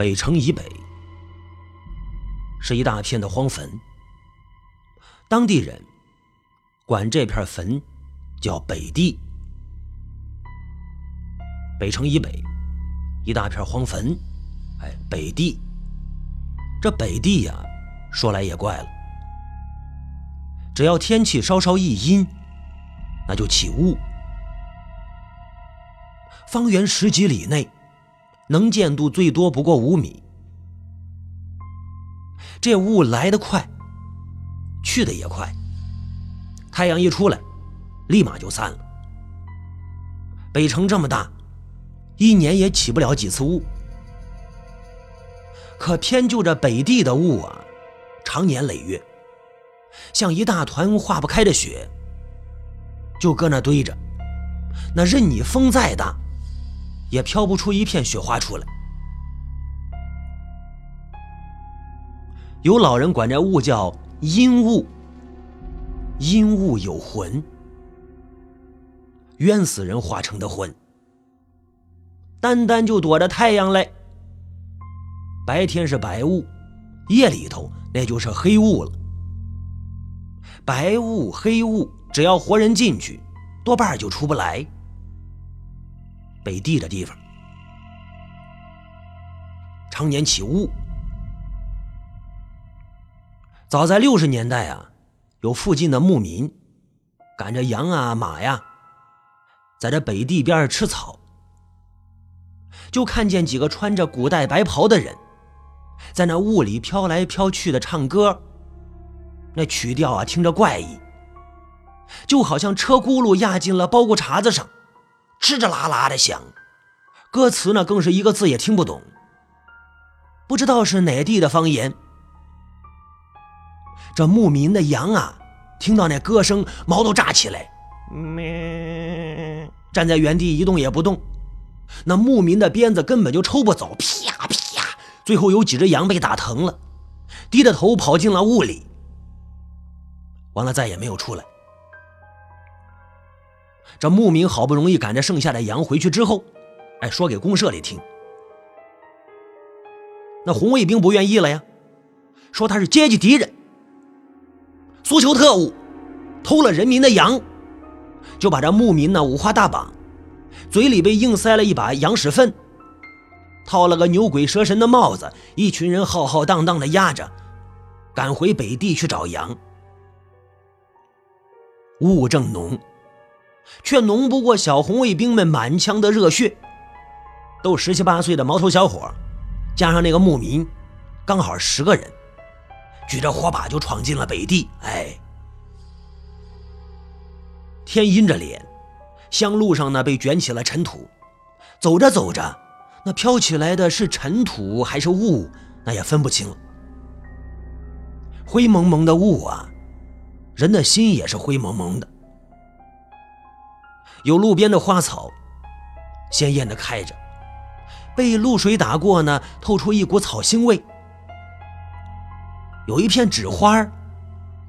北城以北是一大片的荒坟，当地人管这片坟叫北地。北城以北一大片荒坟，哎，北地。这北地呀，说来也怪了，只要天气稍稍一阴，那就起雾。方圆十几里内，能见度最多不过五米。这雾来得快，去的也快。太阳一出来，立马就散了。北城这么大，一年也起不了几次雾。可偏就这北地的雾啊，常年累月，像一大团化不开的雪，就搁那堆着。那任你风再大。也飘不出一片雪花出来。有老人管这雾叫阴雾，阴雾有魂，冤死人化成的魂。单单就躲着太阳嘞。白天是白雾，夜里头那就是黑雾了。白雾黑雾，只要活人进去，多半就出不来。北地的地方，常年起雾。早在六十年代啊，有附近的牧民赶着羊啊马呀，在这北地边吃草，就看见几个穿着古代白袍的人，在那雾里飘来飘去的唱歌，那曲调啊听着怪异，就好像车轱辘压进了包谷碴子上。吱吱啦啦的响，歌词呢更是一个字也听不懂，不知道是哪地的方言。这牧民的羊啊，听到那歌声，毛都炸起来，咩，站在原地一动也不动。那牧民的鞭子根本就抽不走，啪啪，最后有几只羊被打疼了，低着头跑进了屋里，完了再也没有出来。这牧民好不容易赶着剩下的羊回去之后，哎，说给公社里听。那红卫兵不愿意了呀，说他是阶级敌人，苏球特务，偷了人民的羊，就把这牧民呢五花大绑，嘴里被硬塞了一把羊屎粪，套了个牛鬼蛇神的帽子，一群人浩浩荡荡的压着，赶回北地去找羊。雾正浓。却浓不过小红卫兵们满腔的热血，都十七八岁的毛头小伙，加上那个牧民，刚好十个人，举着火把就闯进了北地。哎，天阴着脸，香路上呢被卷起了尘土，走着走着，那飘起来的是尘土还是雾，那也分不清了。灰蒙蒙的雾啊，人的心也是灰蒙蒙的。有路边的花草，鲜艳的开着，被露水打过呢，透出一股草腥味。有一片纸花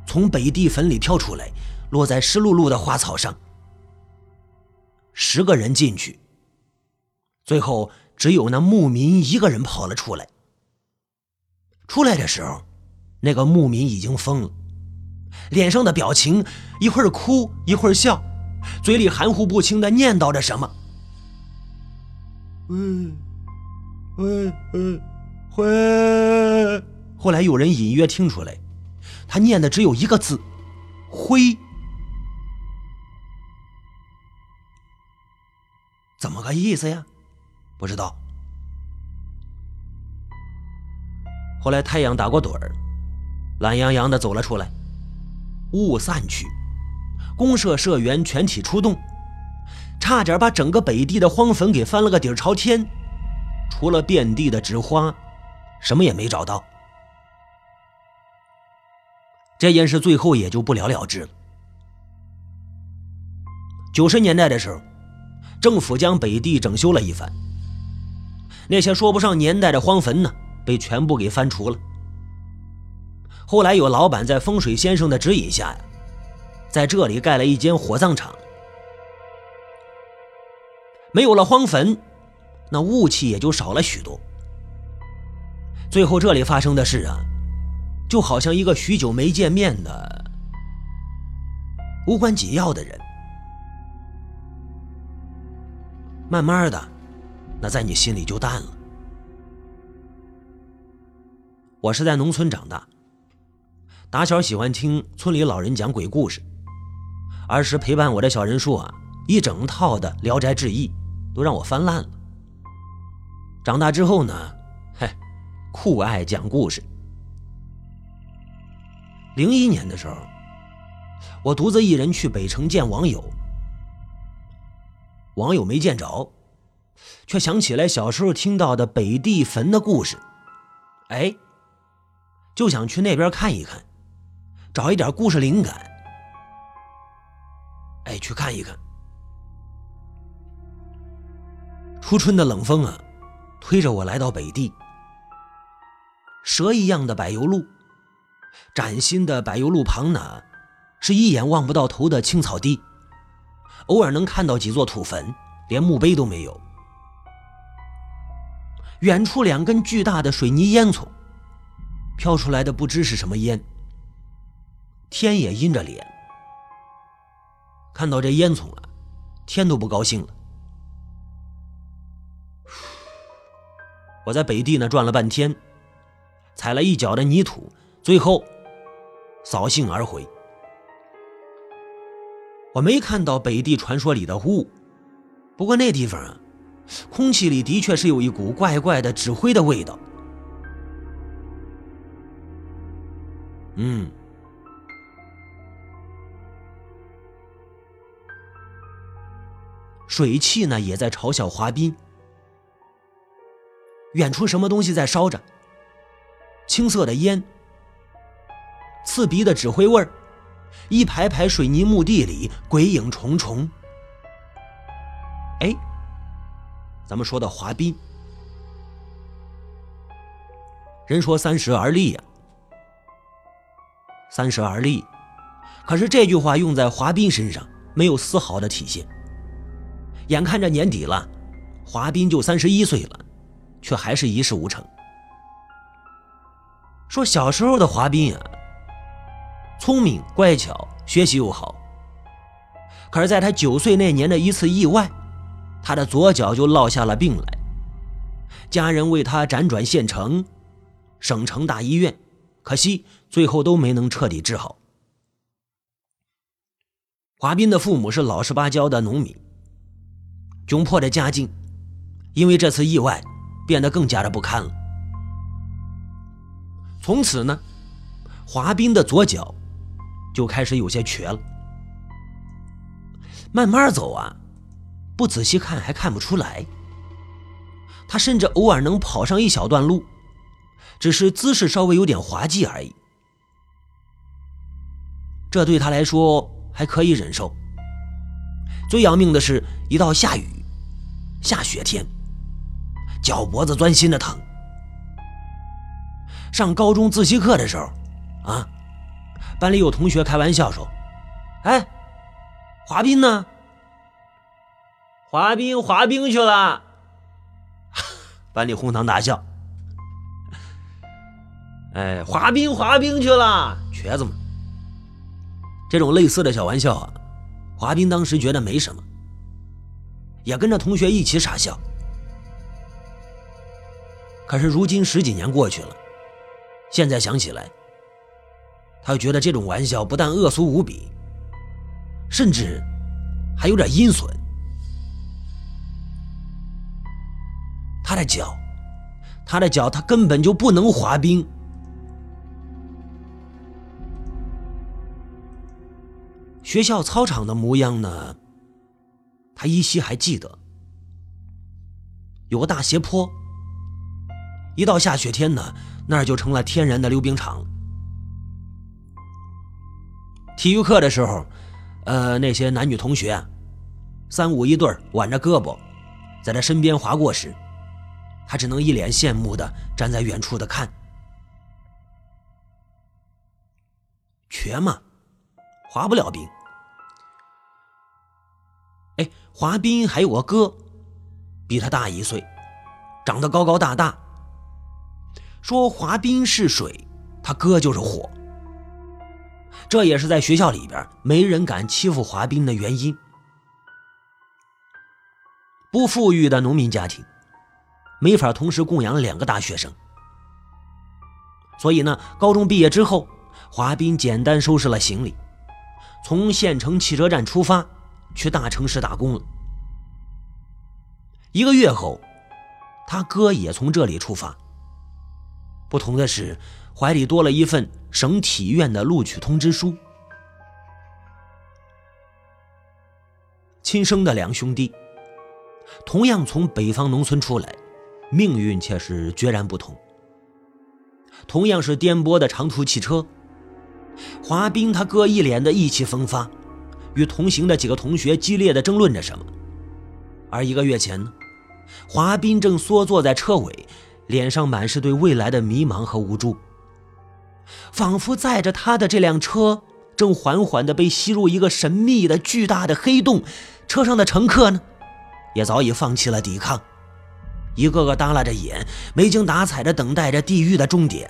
从北地坟里飘出来，落在湿漉漉的花草上。十个人进去，最后只有那牧民一个人跑了出来。出来的时候，那个牧民已经疯了，脸上的表情一会儿哭一会儿笑。嘴里含糊不清的念叨着什么。喂，喂，喂，灰。后来有人隐约听出来，他念的只有一个字：灰。怎么个意思呀？不知道。后来太阳打过盹儿，懒洋洋的走了出来，雾散去。公社社员全体出动，差点把整个北地的荒坟给翻了个底朝天。除了遍地的纸花，什么也没找到。这件事最后也就不了了之了。九十年代的时候，政府将北地整修了一番，那些说不上年代的荒坟呢，被全部给翻除了。后来有老板在风水先生的指引下呀。在这里盖了一间火葬场，没有了荒坟，那雾气也就少了许多。最后这里发生的事啊，就好像一个许久没见面的无关紧要的人，慢慢的，那在你心里就淡了。我是在农村长大，打小喜欢听村里老人讲鬼故事，儿时陪伴我的小人书啊，一整套的《聊斋志异》都让我翻烂了。长大之后呢，嘿，酷爱讲故事。零一年的时候，我独自一人去北城见网友，网友没见着，却想起来小时候听到的北地坟的故事，哎。就想去那边看一看，找一点故事灵感。哎，去看一看。初春的冷风啊，推着我来到北地。蛇一样的柏油路，崭新的柏油路旁呢，是一眼望不到头的青草地，偶尔能看到几座土坟，连墓碑都没有。远处两根巨大的水泥烟囱。飘出来的不知是什么烟，天也阴着脸。看到这烟囱了，天都不高兴了。我在北地呢转了半天，踩了一脚的泥土，最后扫兴而回。我没看到北地传说里的雾，不过那地方啊，空气里的确是有一股怪怪的纸灰的味道。嗯，水汽呢也在嘲笑滑冰。远处什么东西在烧着？青色的烟，刺鼻的纸灰味儿，一排排水泥墓地里鬼影重重。哎，咱们说到滑冰，人说三十而立呀。三十而立，可是这句话用在华彬身上没有丝毫的体现。眼看着年底了，华彬就三十一岁了，却还是一事无成。说小时候的华彬啊，聪明乖巧，学习又好。可是，在他九岁那年的一次意外，他的左脚就落下了病来，家人为他辗转县城、省城大医院。可惜，最后都没能彻底治好。华彬的父母是老实巴交的农民，窘迫的家境，因为这次意外，变得更加的不堪了。从此呢，华斌的左脚就开始有些瘸了。慢慢走啊，不仔细看还看不出来。他甚至偶尔能跑上一小段路。只是姿势稍微有点滑稽而已，这对他来说还可以忍受。最要命的是，一到下雨、下雪天，脚脖子钻心的疼。上高中自习课的时候，啊，班里有同学开玩笑说：“哎，滑冰呢？滑冰滑冰去了。”班里哄堂大笑。哎，滑冰滑冰去了，瘸子嘛。这种类似的小玩笑啊，滑冰当时觉得没什么，也跟着同学一起傻笑。可是如今十几年过去了，现在想起来，他又觉得这种玩笑不但恶俗无比，甚至还有点阴损。他的脚，他的脚，他根本就不能滑冰。学校操场的模样呢？他依稀还记得，有个大斜坡。一到下雪天呢，那儿就成了天然的溜冰场。体育课的时候，呃，那些男女同学，三五一对挽着胳膊，在他身边滑过时，他只能一脸羡慕的站在远处的看。瘸嘛，滑不了冰。华斌还有个哥，比他大一岁，长得高高大大。说华斌是水，他哥就是火。这也是在学校里边没人敢欺负华斌的原因。不富裕的农民家庭，没法同时供养两个大学生，所以呢，高中毕业之后，华斌简单收拾了行李，从县城汽车站出发，去大城市打工了。一个月后，他哥也从这里出发。不同的是，怀里多了一份省体院的录取通知书。亲生的两兄弟，同样从北方农村出来，命运却是决然不同。同样是颠簸的长途汽车，华斌他哥一脸的意气风发，与同行的几个同学激烈的争论着什么。而一个月前呢，华斌正缩坐在车尾。脸上满是对未来的迷茫和无助，仿佛载着他的这辆车正缓缓地被吸入一个神秘的巨大的黑洞。车上的乘客呢，也早已放弃了抵抗，一个个耷拉着眼，没精打采地等待着地狱的终点。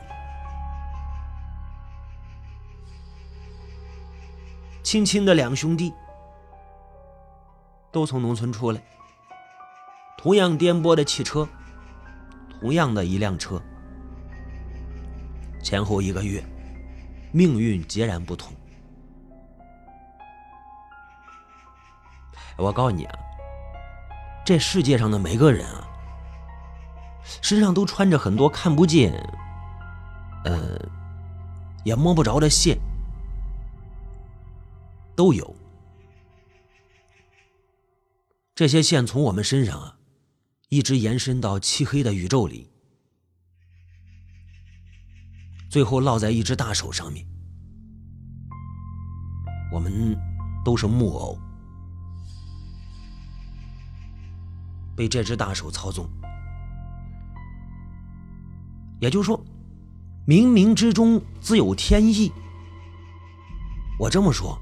亲亲的两兄弟都从农村出来，同样颠簸的汽车。同样的一辆车，前后一个月，命运截然不同。我告诉你啊，这世界上的每个人啊，身上都穿着很多看不见、呃，也摸不着的线，都有。这些线从我们身上啊。一直延伸到漆黑的宇宙里，最后落在一只大手上面。我们都是木偶，被这只大手操纵。也就是说，冥冥之中自有天意。我这么说，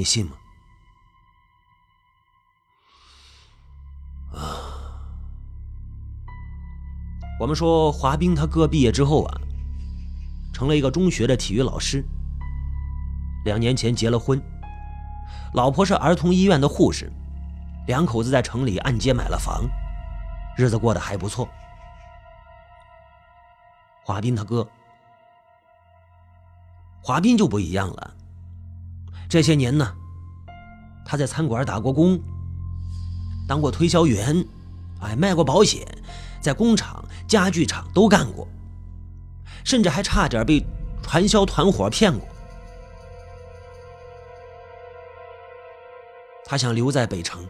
你信吗？我们说华斌他哥毕业之后啊，成了一个中学的体育老师。两年前结了婚，老婆是儿童医院的护士，两口子在城里按揭买了房，日子过得还不错。华斌他哥，华斌就不一样了。这些年呢，他在餐馆打过工，当过推销员，哎，卖过保险。在工厂、家具厂都干过，甚至还差点被传销团伙骗过。他想留在北城，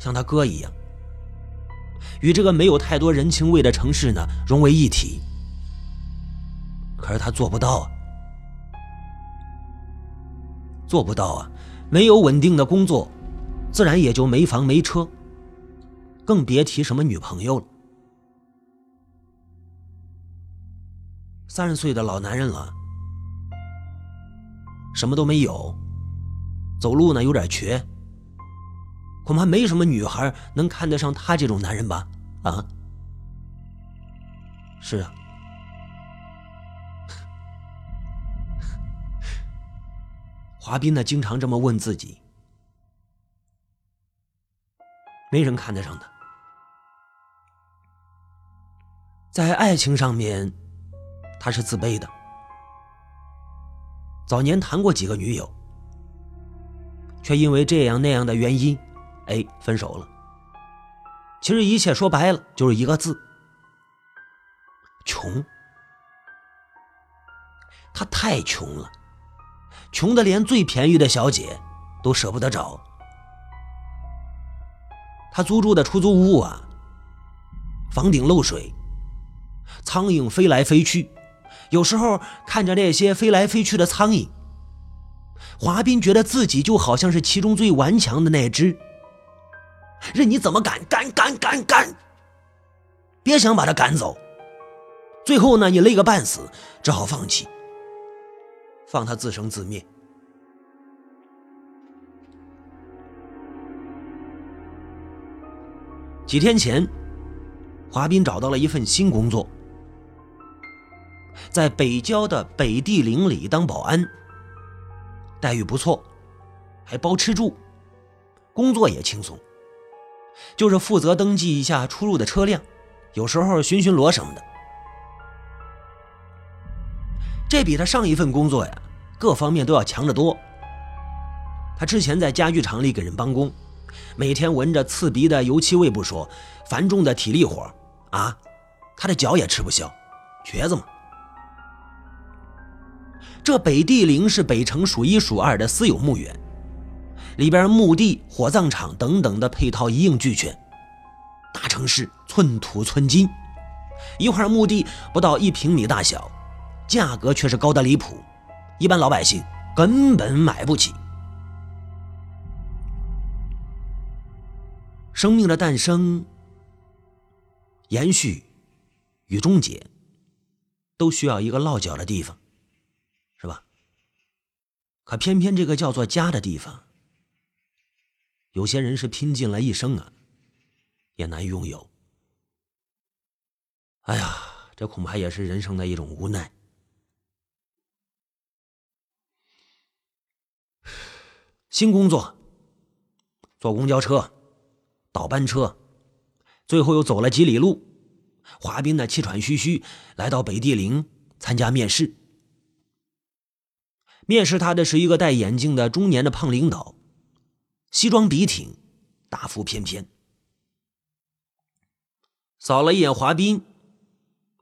像他哥一样，与这个没有太多人情味的城市呢融为一体。可是他做不到啊，做不到啊！没有稳定的工作，自然也就没房没车。更别提什么女朋友了。三十岁的老男人了，什么都没有，走路呢有点瘸，恐怕没什么女孩能看得上他这种男人吧？啊？是啊。华彬呢，经常这么问自己，没人看得上他。在爱情上面，他是自卑的。早年谈过几个女友，却因为这样那样的原因，哎，分手了。其实一切说白了就是一个字：穷。他太穷了，穷的连最便宜的小姐都舍不得找。他租住的出租屋啊，房顶漏水。苍蝇飞来飞去，有时候看着那些飞来飞去的苍蝇，华彬觉得自己就好像是其中最顽强的那只。任你怎么赶，赶赶赶赶，别想把他赶走。最后呢，你累个半死，只好放弃，放他自生自灭。几天前。华斌找到了一份新工作，在北郊的北地陵里当保安，待遇不错，还包吃住，工作也轻松，就是负责登记一下出入的车辆，有时候巡巡逻什么的。这比他上一份工作呀，各方面都要强得多。他之前在家具厂里给人帮工，每天闻着刺鼻的油漆味不说，繁重的体力活啊，他的脚也吃不消，瘸子嘛。这北地陵是北城数一数二的私有墓园，里边墓地、火葬场等等的配套一应俱全。大城市寸土寸金，一块墓地不到一平米大小，价格却是高得离谱，一般老百姓根本买不起。生命的诞生。延续与终结，都需要一个落脚的地方，是吧？可偏偏这个叫做家的地方，有些人是拼尽了一生啊，也难拥有。哎呀，这恐怕也是人生的一种无奈。新工作，坐公交车，倒班车。最后又走了几里路，华斌呢气喘吁吁来到北地陵参加面试。面试他的是一个戴眼镜的中年的胖领导，西装笔挺，大腹翩翩。扫了一眼华斌，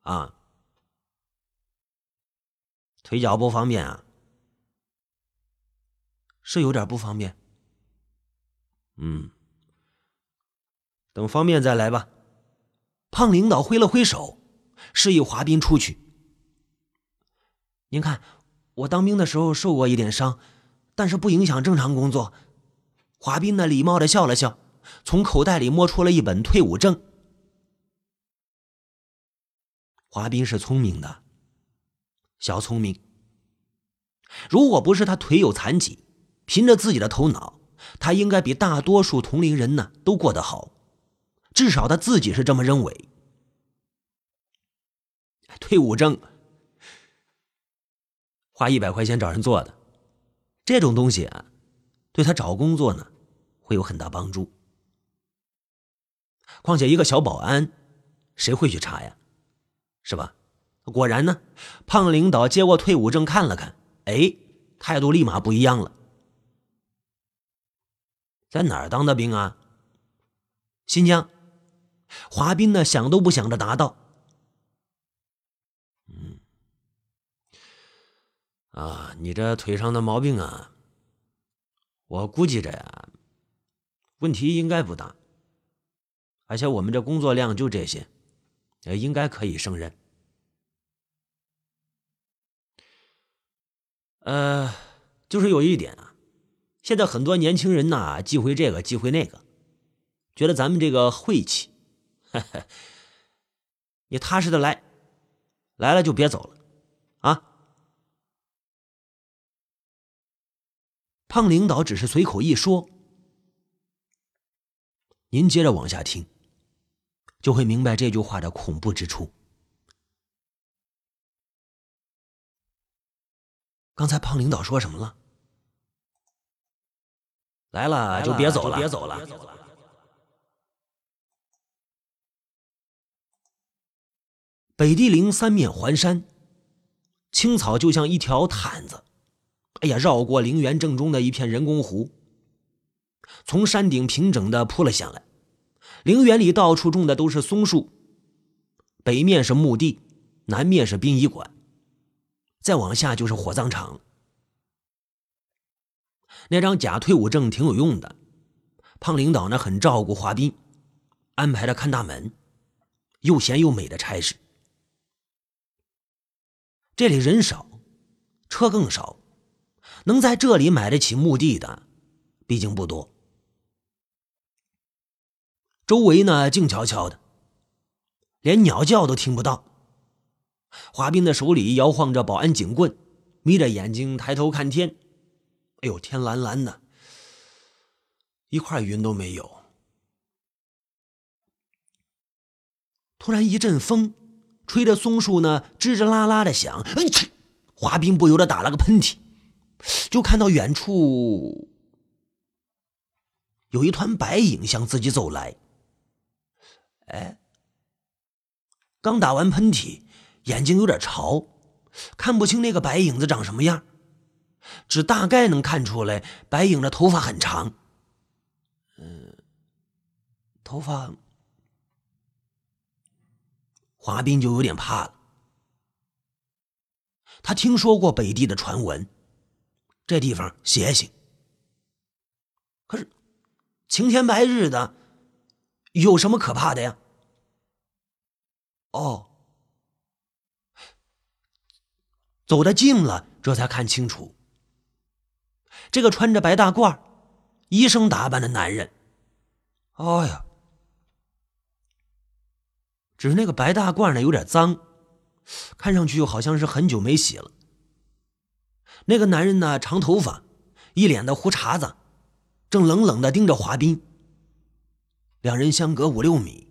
啊，腿脚不方便啊，是有点不方便，嗯。等方便再来吧。胖领导挥了挥手，示意华斌出去。您看，我当兵的时候受过一点伤，但是不影响正常工作。华斌呢，礼貌的笑了笑，从口袋里摸出了一本退伍证。华斌是聪明的，小聪明。如果不是他腿有残疾，凭着自己的头脑，他应该比大多数同龄人呢都过得好。至少他自己是这么认为。退伍证花一百块钱找人做的，这种东西啊，对他找工作呢会有很大帮助。况且一个小保安，谁会去查呀？是吧？果然呢，胖领导接过退伍证看了看，哎，态度立马不一样了。在哪儿当的兵啊？新疆。华斌呢，想都不想的答道：“嗯，啊，你这腿上的毛病啊，我估计着呀，问题应该不大。而且我们这工作量就这些，也应该可以胜任。呃，就是有一点啊，现在很多年轻人呐，忌讳这个忌讳那个，觉得咱们这个晦气。”你踏实的来，来了就别走了，啊！胖领导只是随口一说，您接着往下听，就会明白这句话的恐怖之处。刚才胖领导说什么了？来了就别走了，别走了。北地陵三面环山，青草就像一条毯子，哎呀，绕过陵园正中的一片人工湖，从山顶平整的铺了下来。陵园里到处种的都是松树，北面是墓地，南面是殡仪馆，再往下就是火葬场。那张假退伍证挺有用的，胖领导呢很照顾华斌，安排了看大门，又闲又美的差事。这里人少，车更少，能在这里买得起墓地的，毕竟不多。周围呢静悄悄的，连鸟叫都听不到。华斌的手里摇晃着保安警棍，眯着眼睛抬头看天。哎呦，天蓝蓝的，一块云都没有。突然一阵风，吹着松树呢吱吱啦啦的响。哎切！华斌不由得打了个喷嚏，就看到远处有一团白影向自己走来。哎，刚打完喷嚏，眼睛有点潮，看不清那个白影子长什么样，只大概能看出来白影的头发很长。嗯，头发。华斌就有点怕了。他听说过北地的传闻，这地方邪性。可是晴天白日的，有什么可怕的呀？哦，走得近了，这才看清楚，这个穿着白大褂、医生打扮的男人，哎呀！只是那个白大褂呢，有点脏，看上去又好像是很久没洗了。那个男人呢，长头发，一脸的胡茬子，正冷冷的盯着华斌。两人相隔五六米，